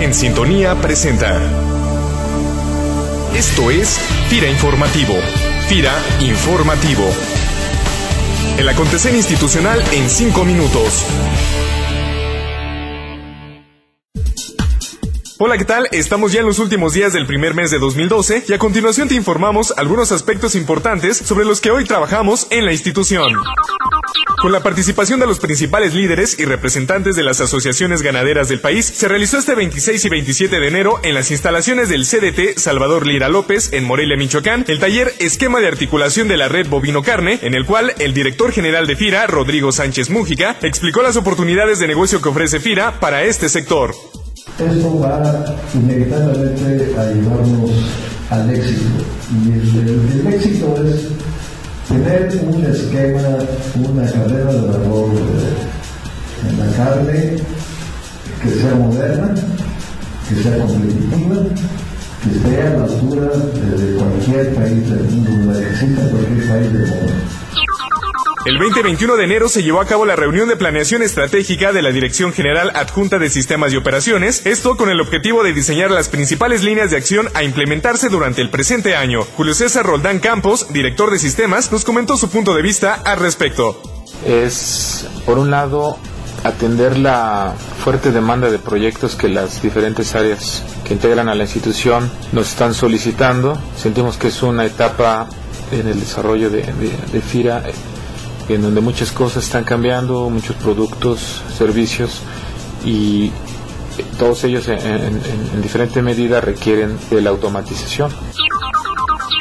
en sintonía presenta. Esto es FIRA Informativo. FIRA Informativo. El acontecer institucional en cinco minutos. Hola, ¿qué tal? Estamos ya en los últimos días del primer mes de 2012 y a continuación te informamos algunos aspectos importantes sobre los que hoy trabajamos en la institución. Con la participación de los principales líderes y representantes de las asociaciones ganaderas del país, se realizó este 26 y 27 de enero en las instalaciones del CDT Salvador Lira López en Morelia, Michoacán, el taller Esquema de Articulación de la Red Bovino Carne, en el cual el director general de FIRA, Rodrigo Sánchez Mújica, explicó las oportunidades de negocio que ofrece FIRA para este sector. Esto va inevitablemente a llevarnos al éxito. Y el, el éxito es tener un esquema, una carrera de valor en la carne que sea moderna, que sea competitiva, que esté a la altura de cualquier país del mundo, de exista cualquier país del mundo. El 20-21 de enero se llevó a cabo la reunión de planeación estratégica de la Dirección General Adjunta de Sistemas y Operaciones, esto con el objetivo de diseñar las principales líneas de acción a implementarse durante el presente año. Julio César Roldán Campos, director de sistemas, nos comentó su punto de vista al respecto. Es, por un lado, atender la fuerte demanda de proyectos que las diferentes áreas que integran a la institución nos están solicitando. Sentimos que es una etapa en el desarrollo de, de, de FIRA en donde muchas cosas están cambiando, muchos productos, servicios y todos ellos en, en, en diferente medida requieren de la automatización.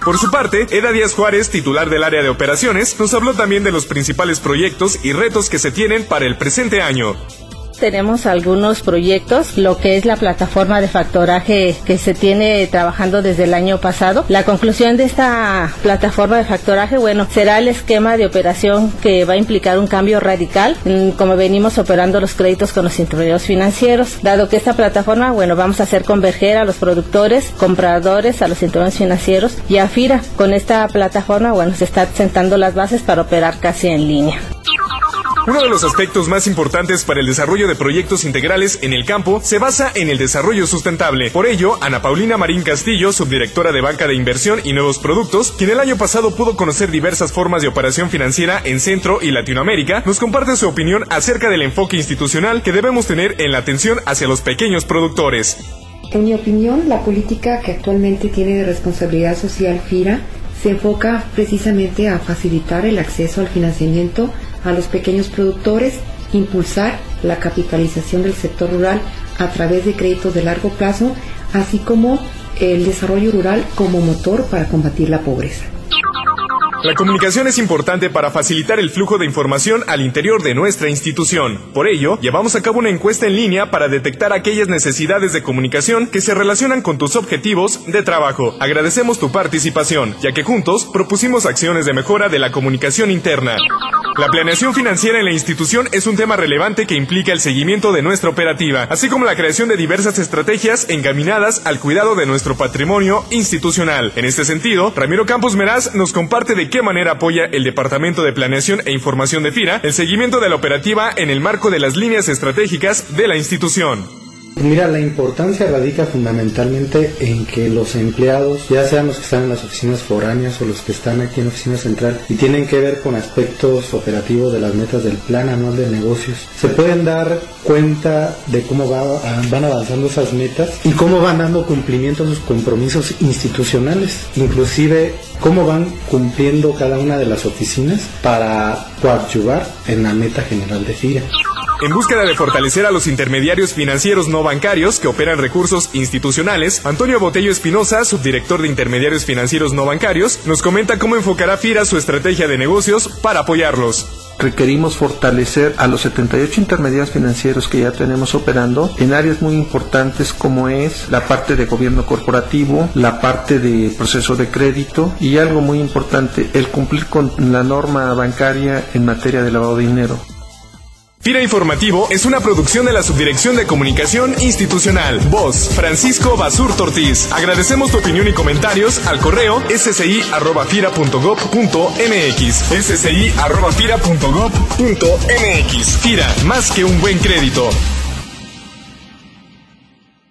Por su parte, Eda Díaz Juárez, titular del área de operaciones, nos habló también de los principales proyectos y retos que se tienen para el presente año tenemos algunos proyectos, lo que es la plataforma de factoraje que se tiene trabajando desde el año pasado. La conclusión de esta plataforma de factoraje, bueno, será el esquema de operación que va a implicar un cambio radical, como venimos operando los créditos con los intermediarios financieros, dado que esta plataforma, bueno, vamos a hacer converger a los productores, compradores, a los intermediarios financieros y a FIRA. Con esta plataforma, bueno, se está sentando las bases para operar casi en línea. Uno de los aspectos más importantes para el desarrollo de proyectos integrales en el campo se basa en el desarrollo sustentable. Por ello, Ana Paulina Marín Castillo, subdirectora de Banca de Inversión y Nuevos Productos, quien el año pasado pudo conocer diversas formas de operación financiera en Centro y Latinoamérica, nos comparte su opinión acerca del enfoque institucional que debemos tener en la atención hacia los pequeños productores. En mi opinión, la política que actualmente tiene de responsabilidad social FIRA se enfoca precisamente a facilitar el acceso al financiamiento a los pequeños productores, impulsar la capitalización del sector rural a través de créditos de largo plazo, así como el desarrollo rural como motor para combatir la pobreza. La comunicación es importante para facilitar el flujo de información al interior de nuestra institución. Por ello, llevamos a cabo una encuesta en línea para detectar aquellas necesidades de comunicación que se relacionan con tus objetivos de trabajo. Agradecemos tu participación, ya que juntos propusimos acciones de mejora de la comunicación interna. La planeación financiera en la institución es un tema relevante que implica el seguimiento de nuestra operativa, así como la creación de diversas estrategias encaminadas al cuidado de nuestro patrimonio institucional. En este sentido, Ramiro Campos Meraz nos comparte de qué manera apoya el Departamento de Planeación e Información de FIRA el seguimiento de la operativa en el marco de las líneas estratégicas de la institución. Mira, la importancia radica fundamentalmente en que los empleados, ya sean los que están en las oficinas foráneas o los que están aquí en la oficina central y tienen que ver con aspectos operativos de las metas del plan anual de negocios, se pueden dar cuenta de cómo va, van avanzando esas metas y cómo van dando cumplimiento a sus compromisos institucionales, inclusive cómo van cumpliendo cada una de las oficinas para coadyuvar en la meta general de FIRA. En búsqueda de fortalecer a los intermediarios financieros no bancarios que operan recursos institucionales, Antonio Botello Espinosa, subdirector de intermediarios financieros no bancarios, nos comenta cómo enfocará FIRA su estrategia de negocios para apoyarlos requerimos fortalecer a los 78 intermediarios financieros que ya tenemos operando en áreas muy importantes como es la parte de gobierno corporativo, la parte de proceso de crédito y algo muy importante, el cumplir con la norma bancaria en materia de lavado de dinero. FIRA Informativo es una producción de la Subdirección de Comunicación Institucional. Voz, Francisco Basur Tortiz. Agradecemos tu opinión y comentarios al correo ssi.fira.gov.mx. ssi.fira.gov.mx. FIRA, más que un buen crédito.